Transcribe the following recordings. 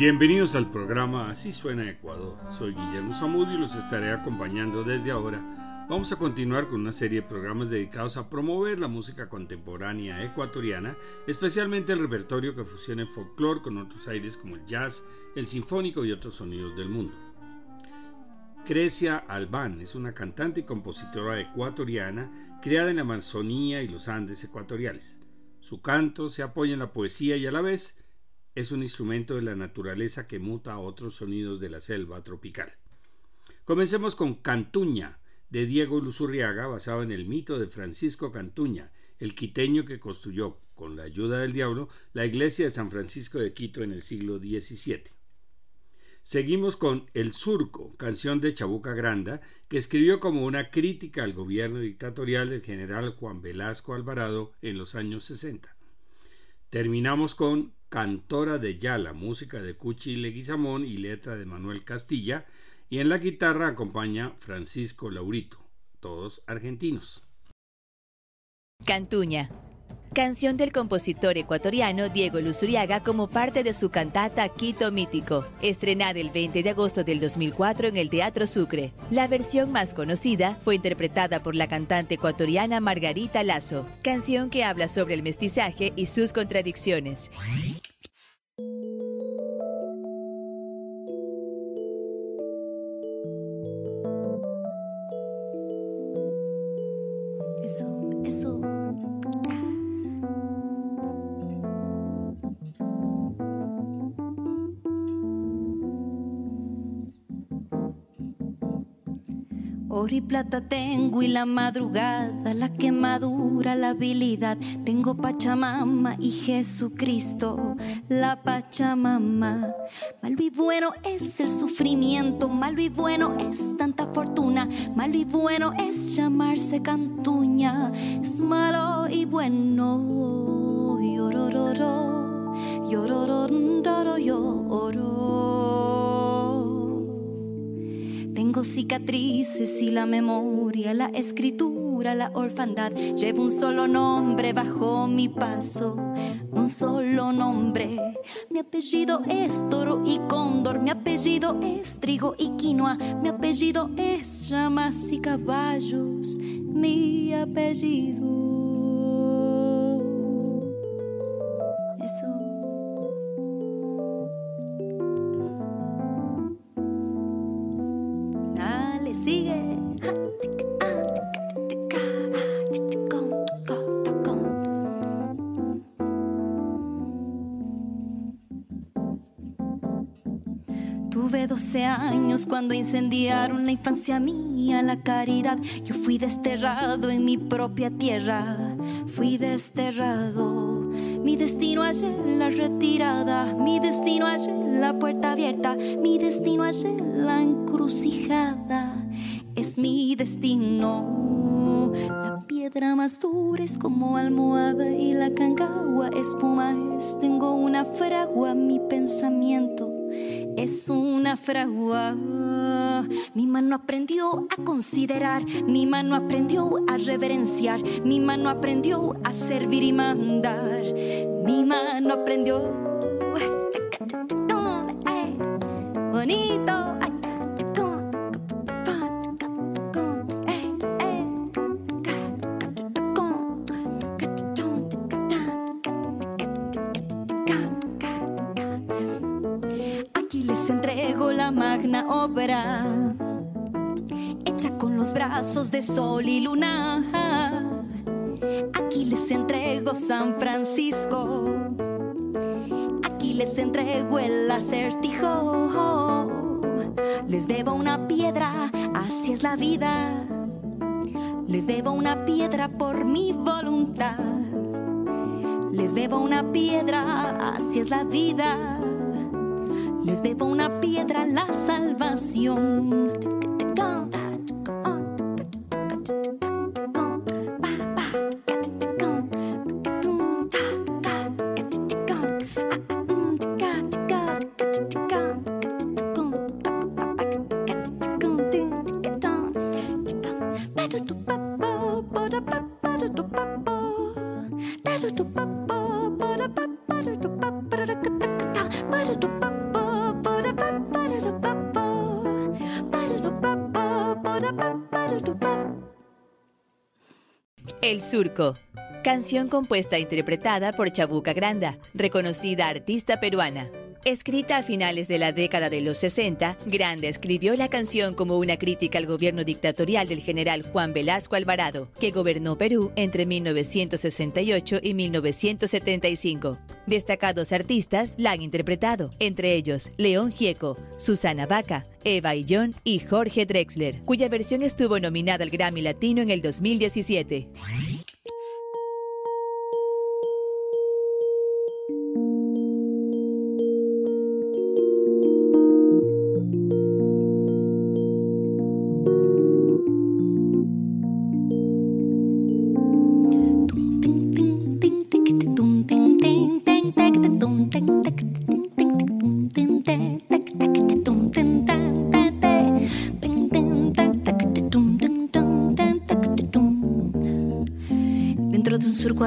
Bienvenidos al programa Así suena Ecuador. Soy Guillermo Zamudio y los estaré acompañando desde ahora. Vamos a continuar con una serie de programas dedicados a promover la música contemporánea ecuatoriana, especialmente el repertorio que fusiona el folclore con otros aires como el jazz, el sinfónico y otros sonidos del mundo. Crecia Albán es una cantante y compositora ecuatoriana creada en la Amazonía y los Andes ecuatoriales. Su canto se apoya en la poesía y a la vez es un instrumento de la naturaleza que muta a otros sonidos de la selva tropical. Comencemos con Cantuña, de Diego Luzurriaga, basado en el mito de Francisco Cantuña, el quiteño que construyó, con la ayuda del diablo, la iglesia de San Francisco de Quito en el siglo XVII. Seguimos con El Surco, canción de Chabuca Granda, que escribió como una crítica al gobierno dictatorial del general Juan Velasco Alvarado en los años 60. Terminamos con Cantora de Yala, música de Cuchi Leguizamón y letra de Manuel Castilla, y en la guitarra acompaña Francisco Laurito, todos argentinos. Cantuña canción del compositor ecuatoriano Diego Luzuriaga como parte de su cantata Quito Mítico, estrenada el 20 de agosto del 2004 en el Teatro Sucre. La versión más conocida fue interpretada por la cantante ecuatoriana Margarita Lazo, canción que habla sobre el mestizaje y sus contradicciones. Plata tengo y la madrugada, la quemadura, la habilidad. Tengo Pachamama y Jesucristo, la Pachamama. Malo y bueno es el sufrimiento, malo y bueno es tanta fortuna, malo y bueno es llamarse cantuña, es malo y bueno. Llorororo, llorororo, lloro. Cicatrices y la memoria, la escritura, la orfandad. Llevo un solo nombre bajo mi paso, un solo nombre. Mi apellido es toro y cóndor, mi apellido es trigo y quinoa, mi apellido es llamas y caballos, mi apellido. Cuando incendiaron la infancia mía, la caridad. Yo fui desterrado en mi propia tierra, fui desterrado. Mi destino ayer la retirada, mi destino ayer la puerta abierta, mi destino ayer la encrucijada. Es mi destino. La piedra más dura es como almohada y la cangagua espuma es. Tengo una fragua, mi pensamiento es una fragua. Mi mano aprendió a considerar, mi mano aprendió a reverenciar, mi mano aprendió a servir y mandar, mi mano aprendió. Bonito. Hecha con los brazos de sol y luna. Aquí les entrego San Francisco, aquí les entrego el acertijo. Les debo una piedra, así es la vida. Les debo una piedra por mi voluntad. Les debo una piedra, así es la vida les debo una piedra la salvación. El Surco. Canción compuesta e interpretada por Chabuca Granda, reconocida artista peruana. Escrita a finales de la década de los 60, Grande escribió la canción como una crítica al gobierno dictatorial del general Juan Velasco Alvarado, que gobernó Perú entre 1968 y 1975. Destacados artistas la han interpretado, entre ellos León Gieco, Susana Vaca, Eva Illón y Jorge Drexler, cuya versión estuvo nominada al Grammy Latino en el 2017.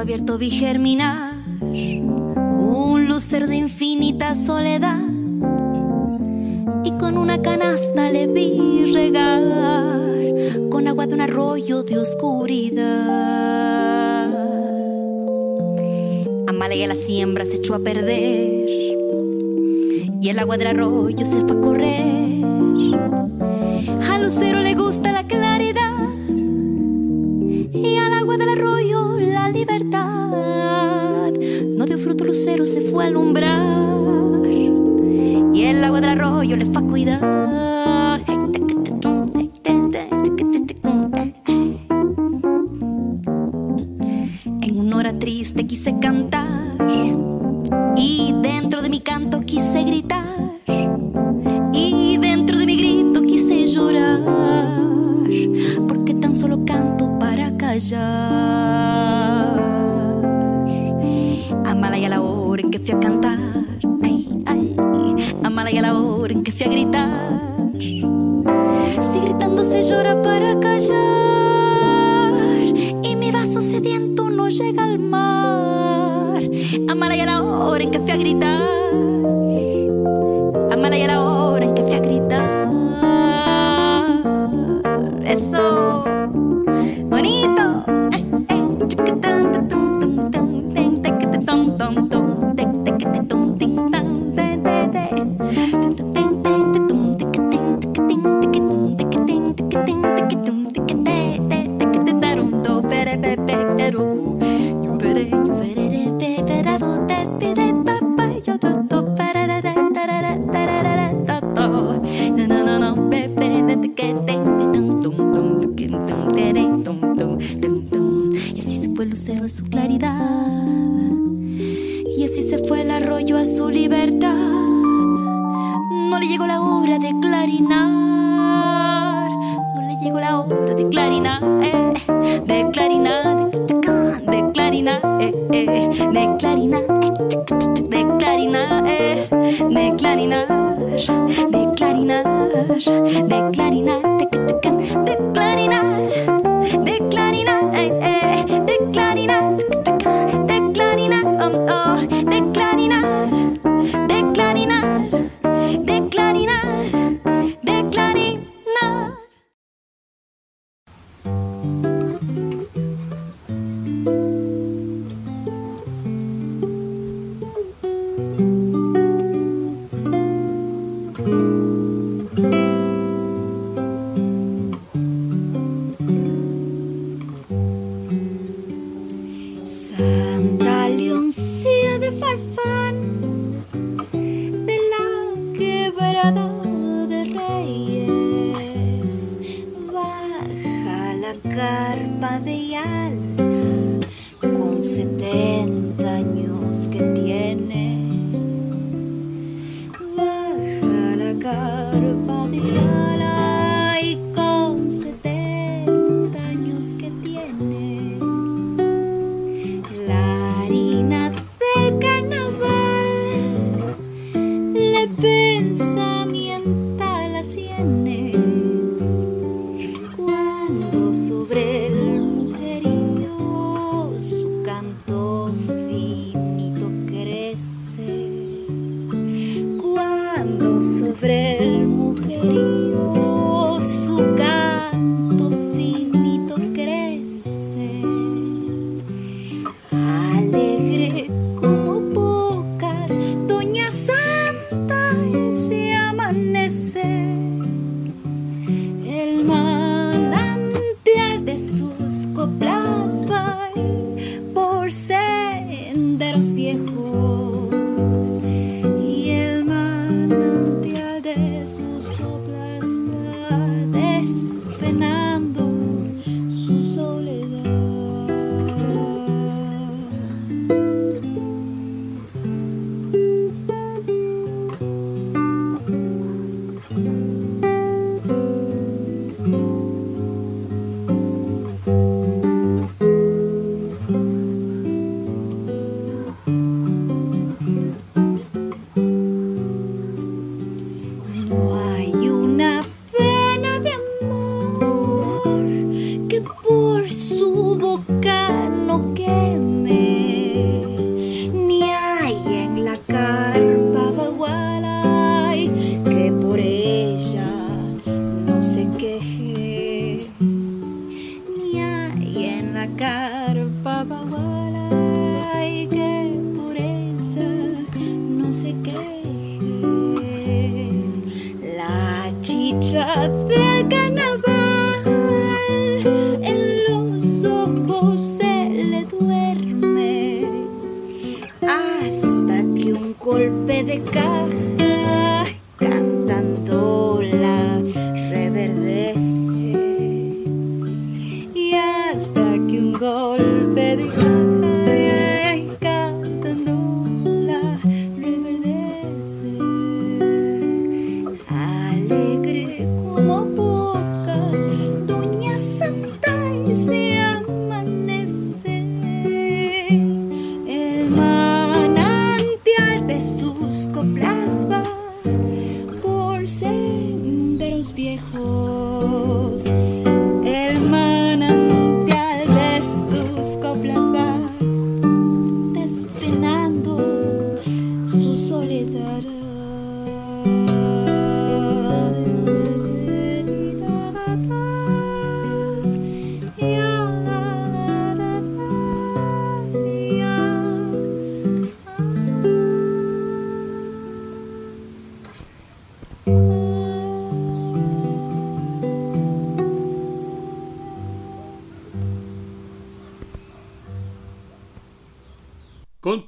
Abierto vi germinar un lucer de infinita soledad y con una canasta le vi regar con agua de un arroyo de oscuridad. Amala la siembra se echó a perder y el agua del arroyo se fue a correr. Al lucero le gusta la claridad y al agua del arroyo fruto lucero, se fue a alumbrar. Y el agua del arroyo le fue a cuidar. Eh, eh, de clarinar. eh, de clarinar. eh, de clarinar. De clarinar. De clarinar. De de clarinar. De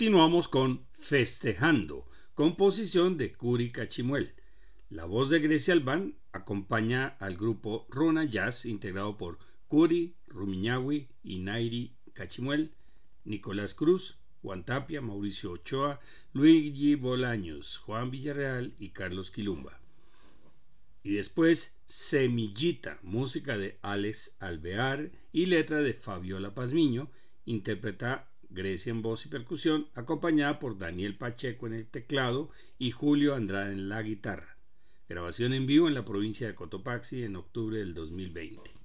Continuamos con Festejando, composición de Curi Cachimuel. La voz de Grecia Albán acompaña al grupo Runa Jazz integrado por Curi, Rumiñahui y Nairi Cachimuel, Nicolás Cruz, Juan Tapia, Mauricio Ochoa, Luigi Bolaños, Juan Villarreal y Carlos Quilumba. Y después Semillita, música de Alex Alvear y letra de Fabiola Pazmiño, interpreta Grecia en voz y percusión, acompañada por Daniel Pacheco en el teclado y Julio Andrade en la guitarra. Grabación en vivo en la provincia de Cotopaxi en octubre del 2020.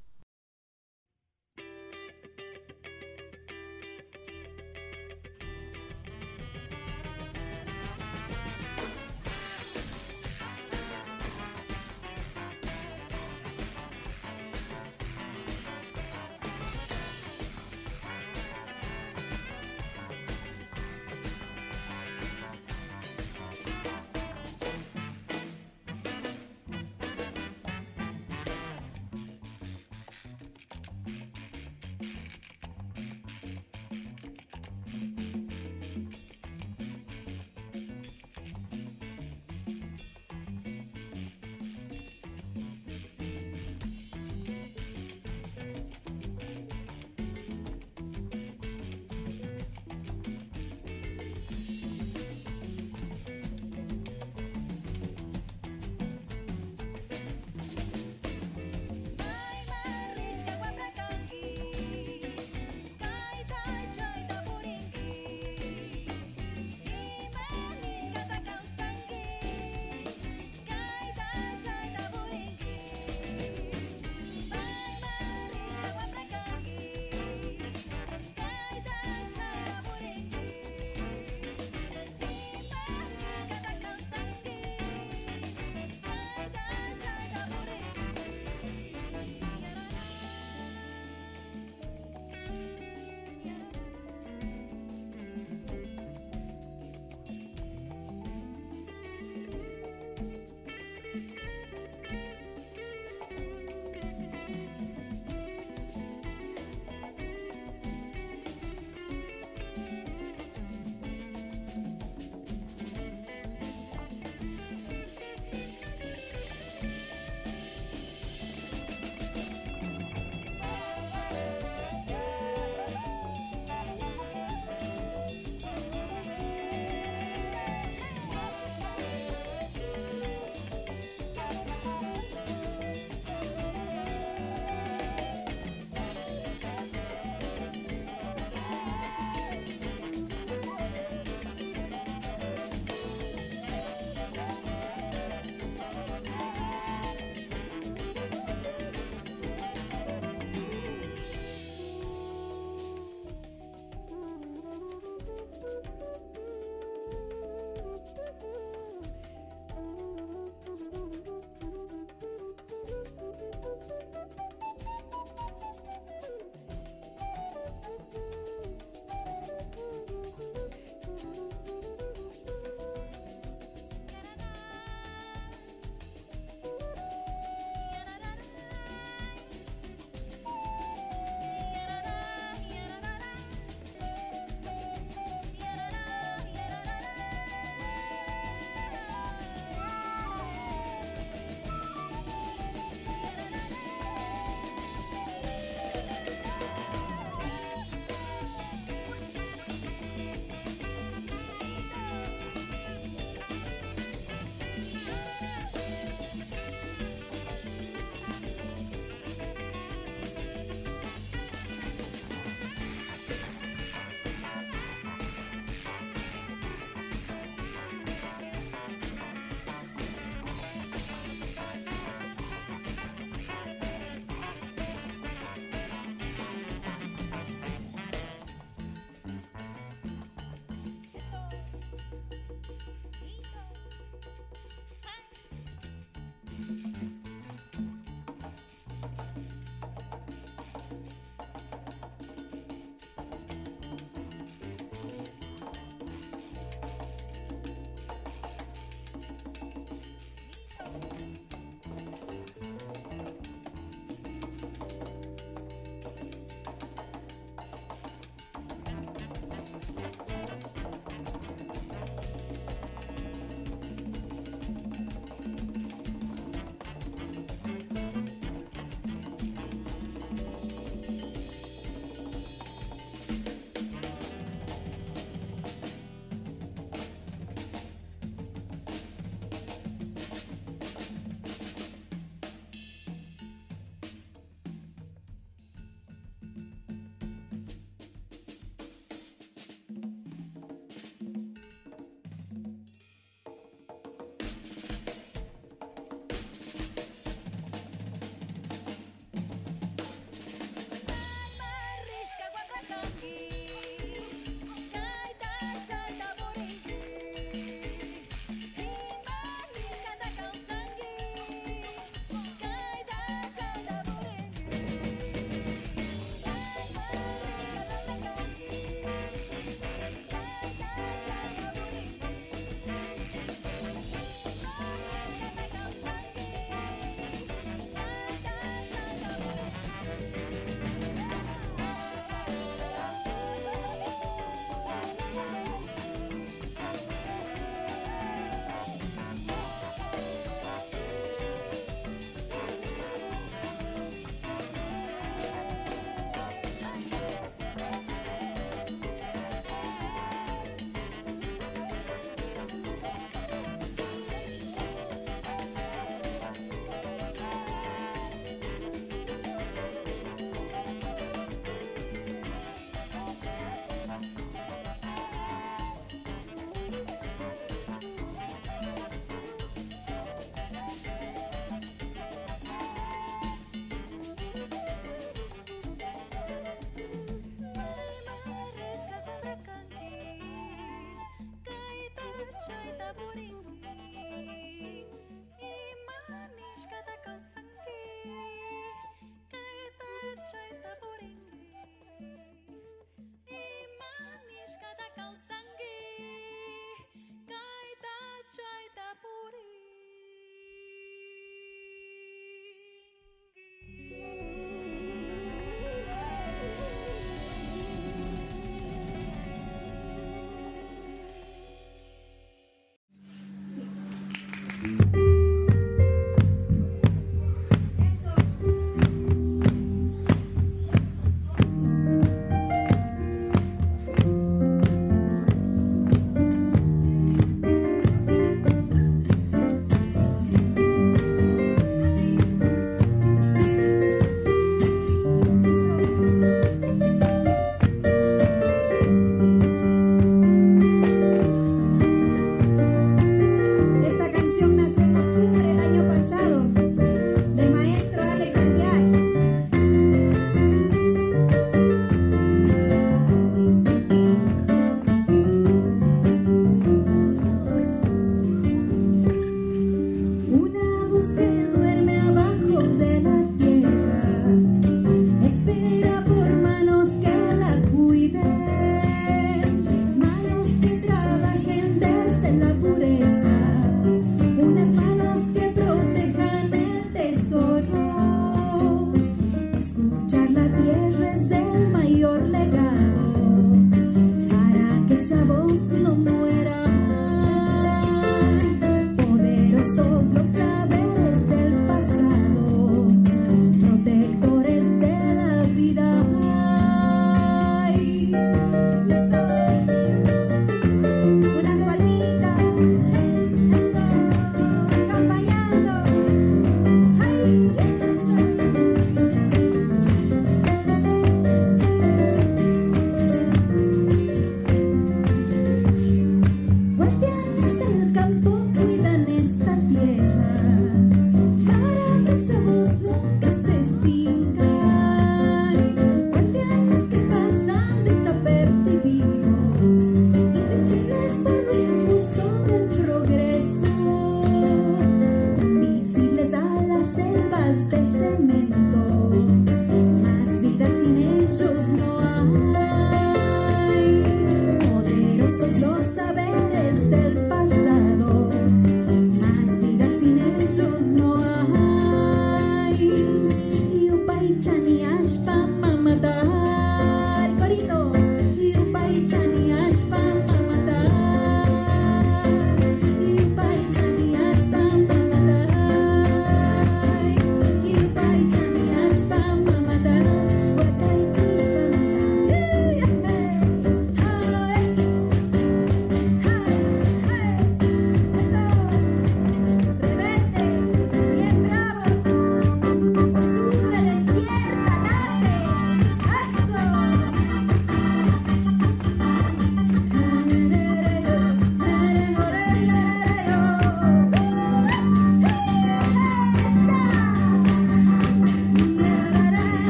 morir.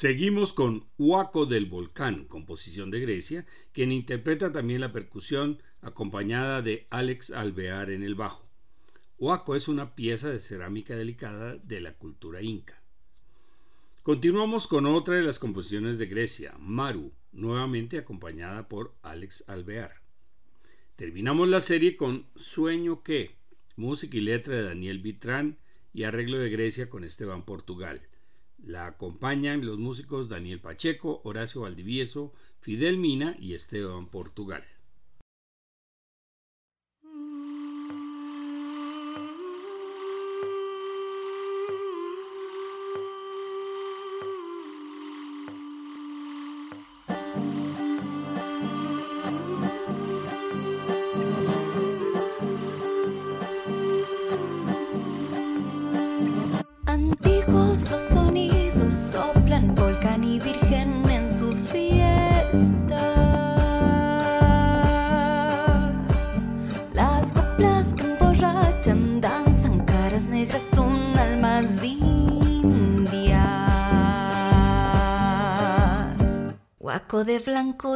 Seguimos con Huaco del Volcán, composición de Grecia, quien interpreta también la percusión acompañada de Alex Alvear en el bajo. Huaco es una pieza de cerámica delicada de la cultura inca. Continuamos con otra de las composiciones de Grecia, Maru, nuevamente acompañada por Alex Alvear. Terminamos la serie con Sueño que, música y letra de Daniel Vitrán y arreglo de Grecia con Esteban Portugal. La acompañan los músicos Daniel Pacheco, Horacio Valdivieso, Fidel Mina y Esteban Portugal.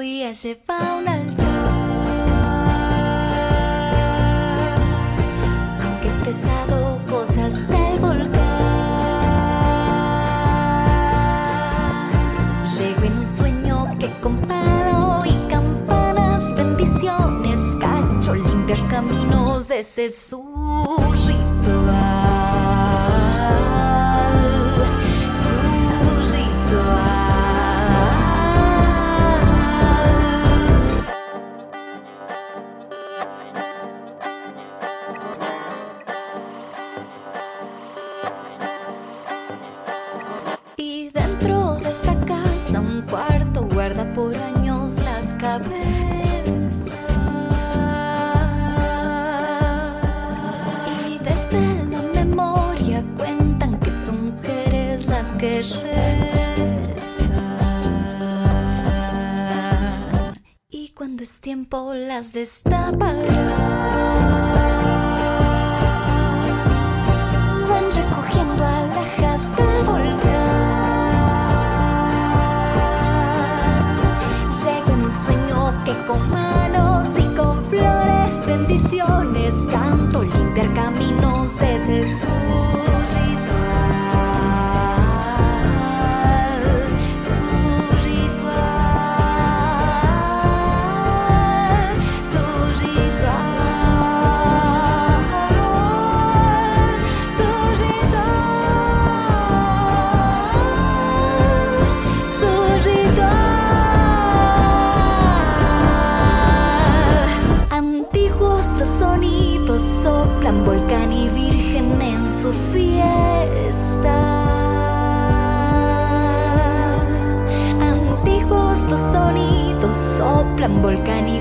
Y ese va un altar. Aunque es pesado, cosas del volcán. Llego en un sueño que con palo y campanas, bendiciones, cacho, limpiar caminos, ese es su las destapará. Volcani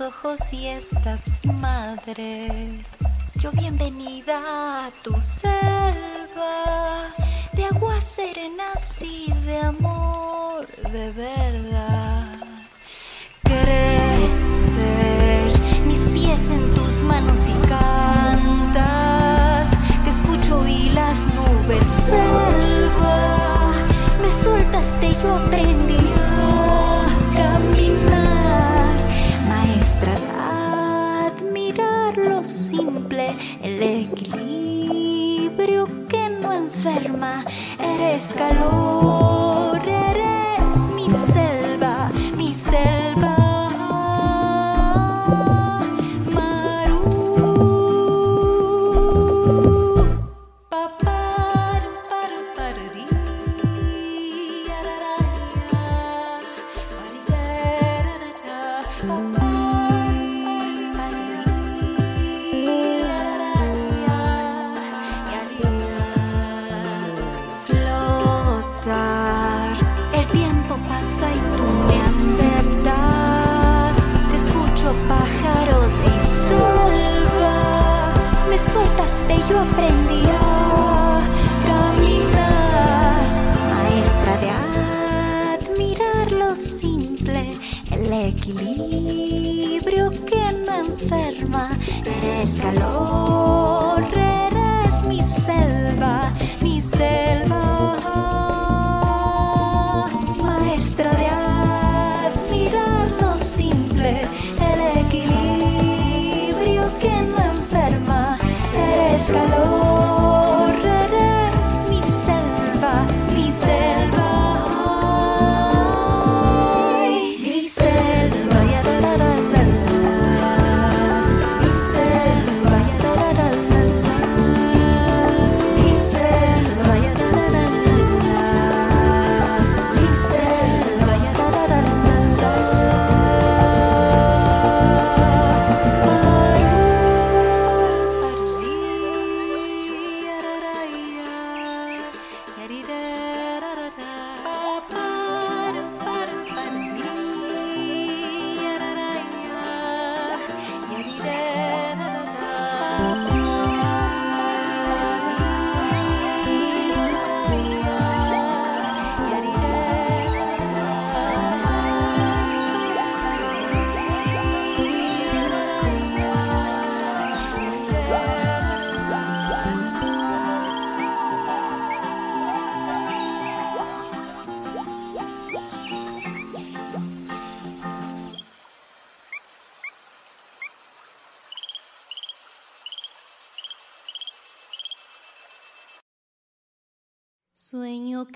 ojos y estás madre. Yo bienvenida a tu selva de aguas serenas y de amor de verdad. Crecer mis pies en tus manos y cantas. Te escucho y las nubes enferma, eres calor,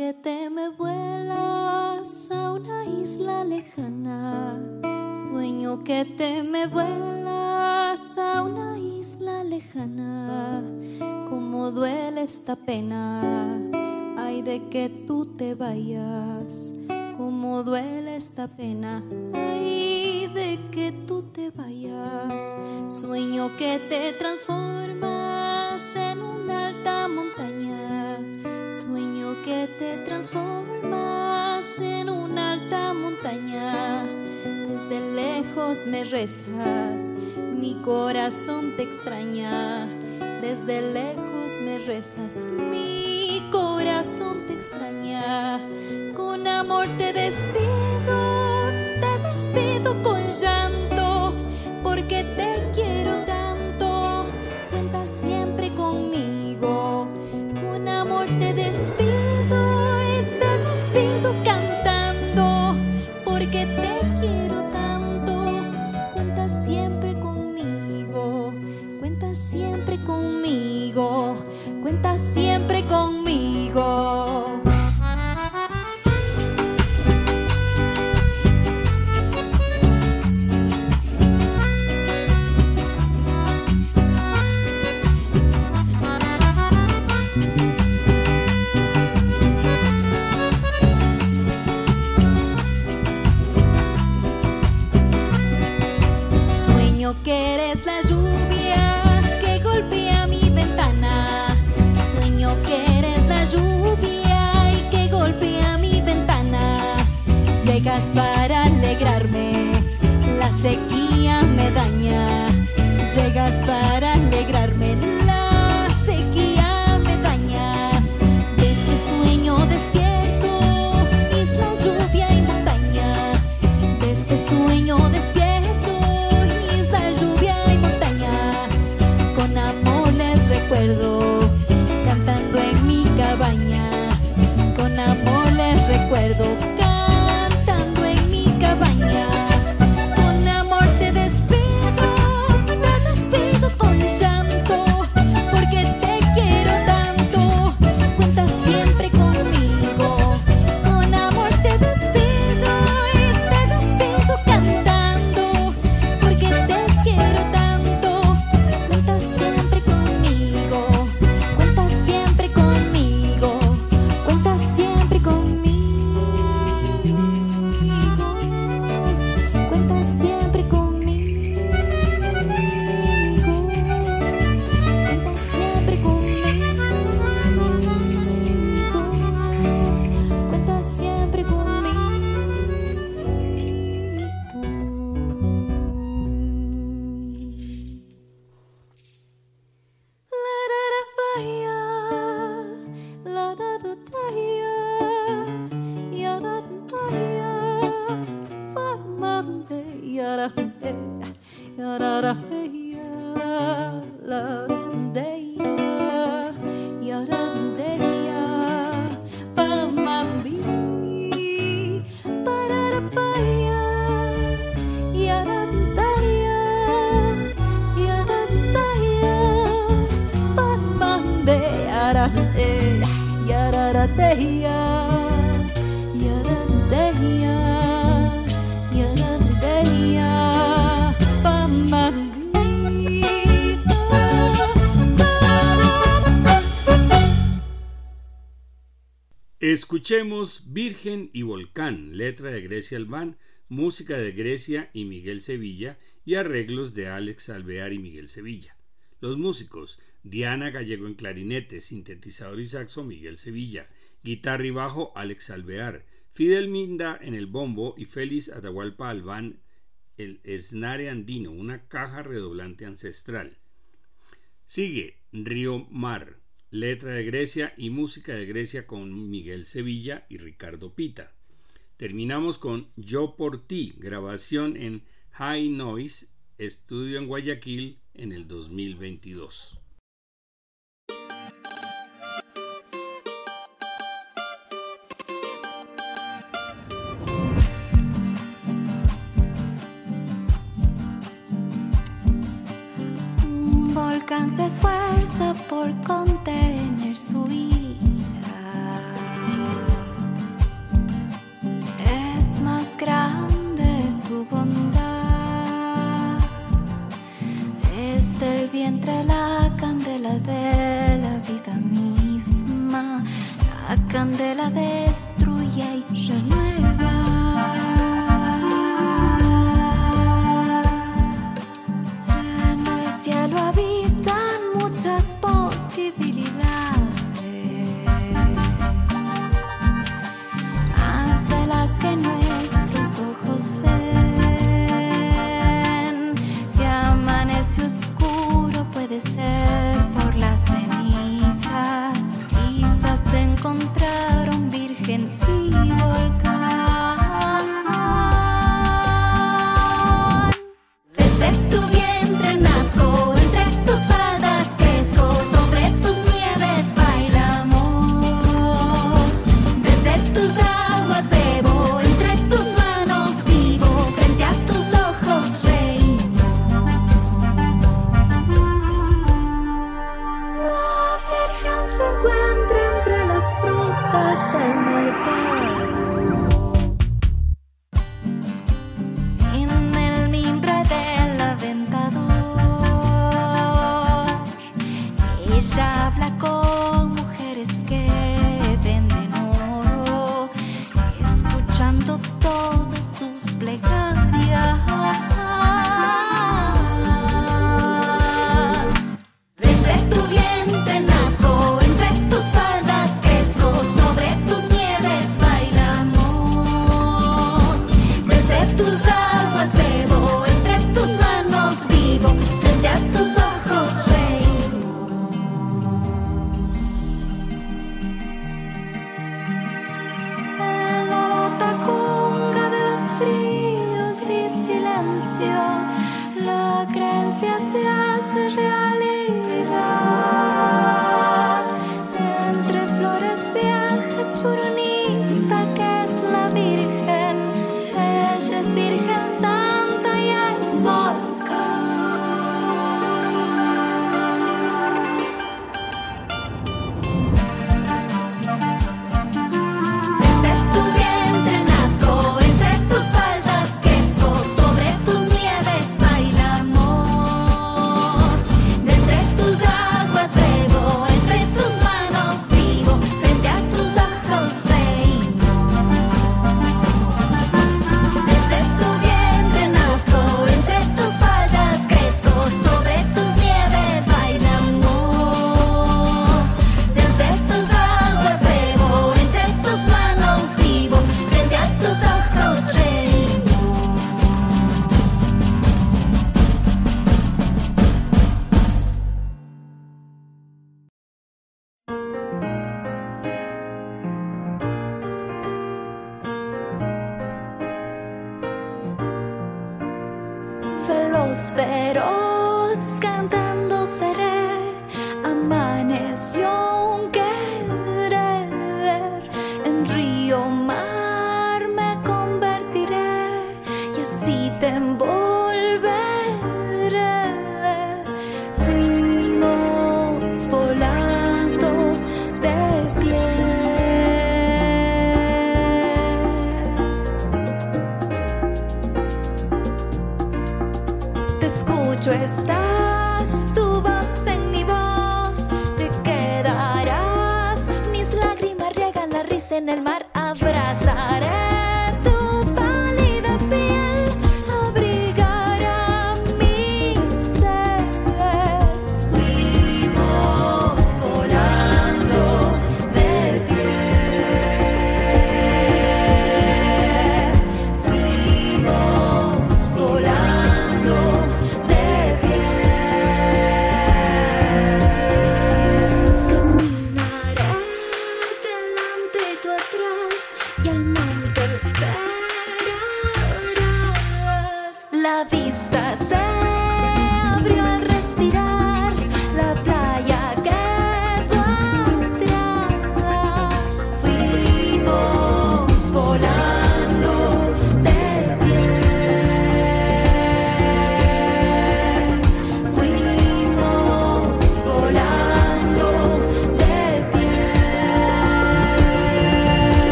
que te me vuelas a una isla lejana. Sueño que te me vuelas a una isla lejana. Como duele esta pena, ay de que tú te vayas. Como duele esta pena, ay de que tú te vayas. Sueño que te transformas me rezas, mi corazón te extraña. Desde lejos me rezas, mi corazón te extraña. Con amor te despido, Escuchemos Virgen y Volcán, letra de Grecia Albán, música de Grecia y Miguel Sevilla y arreglos de Alex Alvear y Miguel Sevilla. Los músicos, Diana Gallego en clarinete, sintetizador y saxo Miguel Sevilla, guitarra y bajo Alex Alvear, Fidel Minda en el bombo y Félix Atahualpa Albán el esnare andino, una caja redoblante ancestral. Sigue Río Mar, letra de Grecia y música de Grecia con Miguel Sevilla y Ricardo Pita. Terminamos con Yo por ti, grabación en High Noise, estudio en Guayaquil en el 2022. Se esfuerza por contener su ira. Es más grande su bondad. Desde el vientre la candela de la vida misma. La candela destruye y renueva. myself.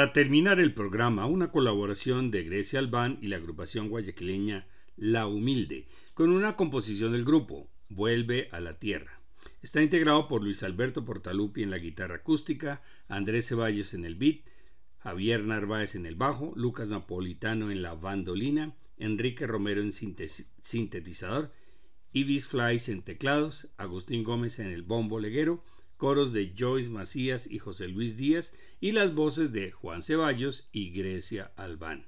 Para terminar el programa, una colaboración de Grecia Albán y la agrupación guayaquileña La Humilde, con una composición del grupo, Vuelve a la Tierra. Está integrado por Luis Alberto Portalupi en la guitarra acústica, Andrés Ceballos en el beat, Javier Narváez en el bajo, Lucas Napolitano en la bandolina, Enrique Romero en sintetizador, Ibis Flies en teclados, Agustín Gómez en el bombo leguero, coros de Joyce Macías y José Luis Díaz y las voces de Juan Ceballos y Grecia Albán.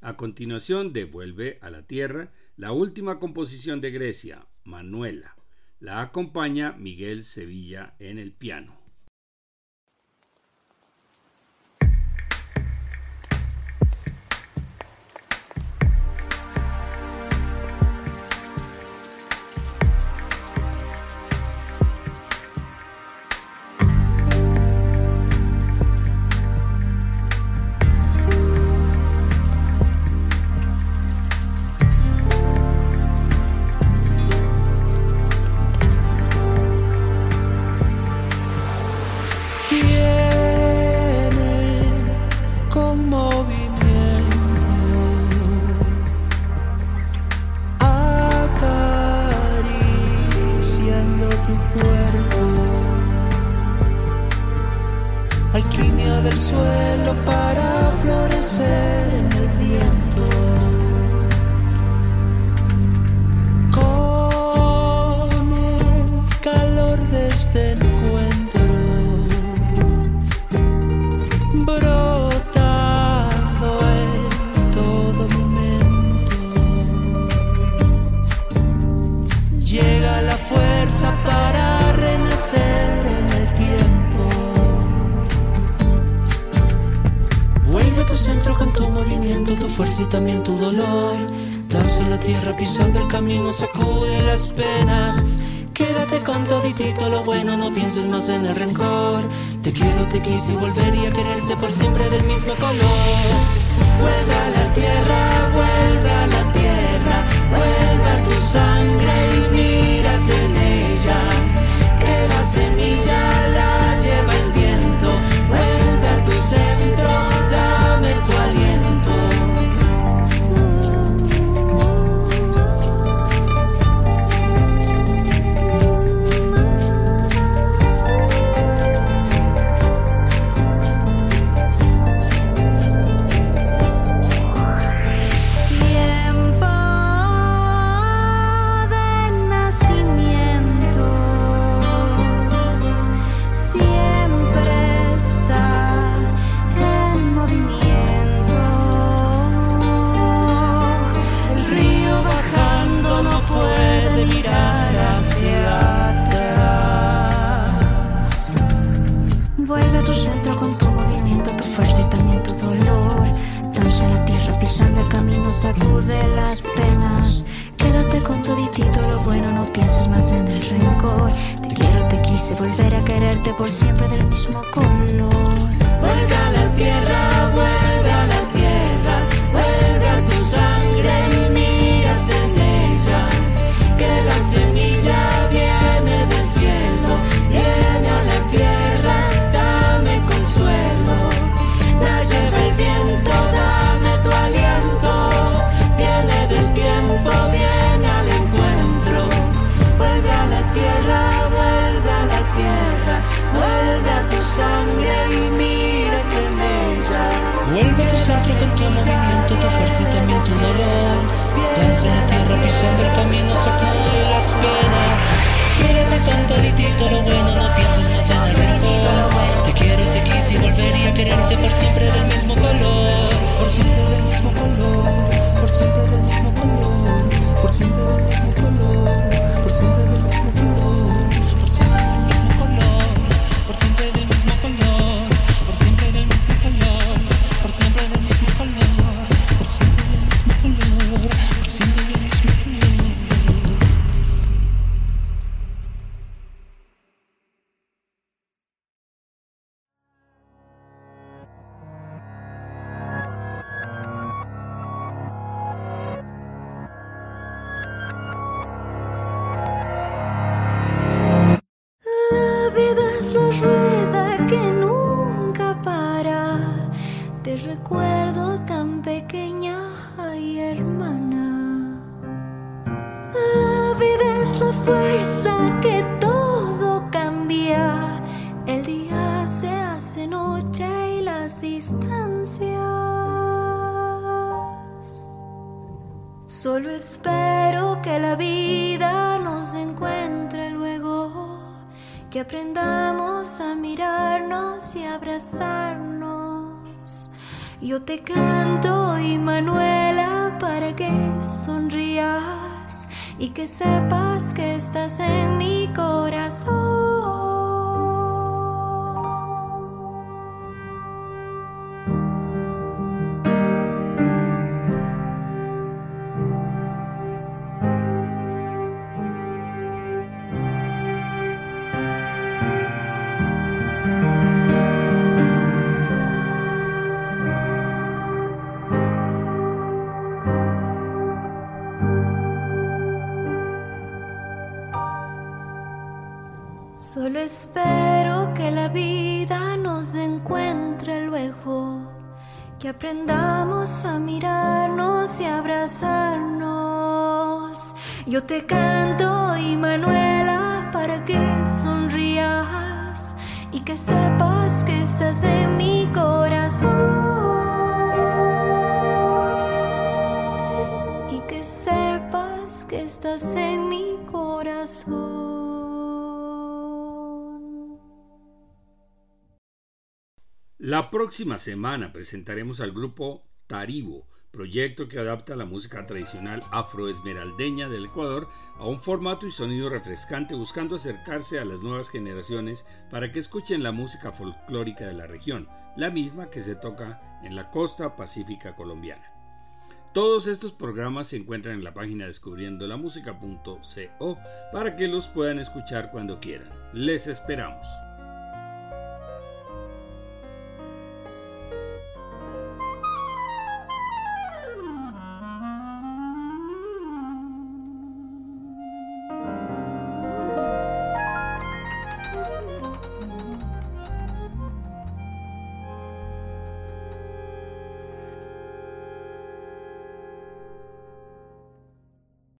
A continuación devuelve a la tierra la última composición de Grecia, Manuela. La acompaña Miguel Sevilla en el piano. si volvería a quererte por siempre del mismo color. Vuelve a la tierra, vuelve a la tierra, vuelve a tu sangre. El camino nos de las penas. Quédate con toditito lo bueno, no pienses más en el rencor. Te quiero, te quise y volvería a quererte por siempre del mismo color. Por siempre del mismo color, por siempre del mismo color, por siempre del mismo color. aprendamos a mirarnos y abrazarnos. Yo te canto. La próxima semana presentaremos al grupo Taribo, proyecto que adapta la música tradicional afroesmeraldeña del Ecuador a un formato y sonido refrescante buscando acercarse a las nuevas generaciones para que escuchen la música folclórica de la región, la misma que se toca en la costa pacífica colombiana. Todos estos programas se encuentran en la página descubriendolamusica.co para que los puedan escuchar cuando quieran. Les esperamos.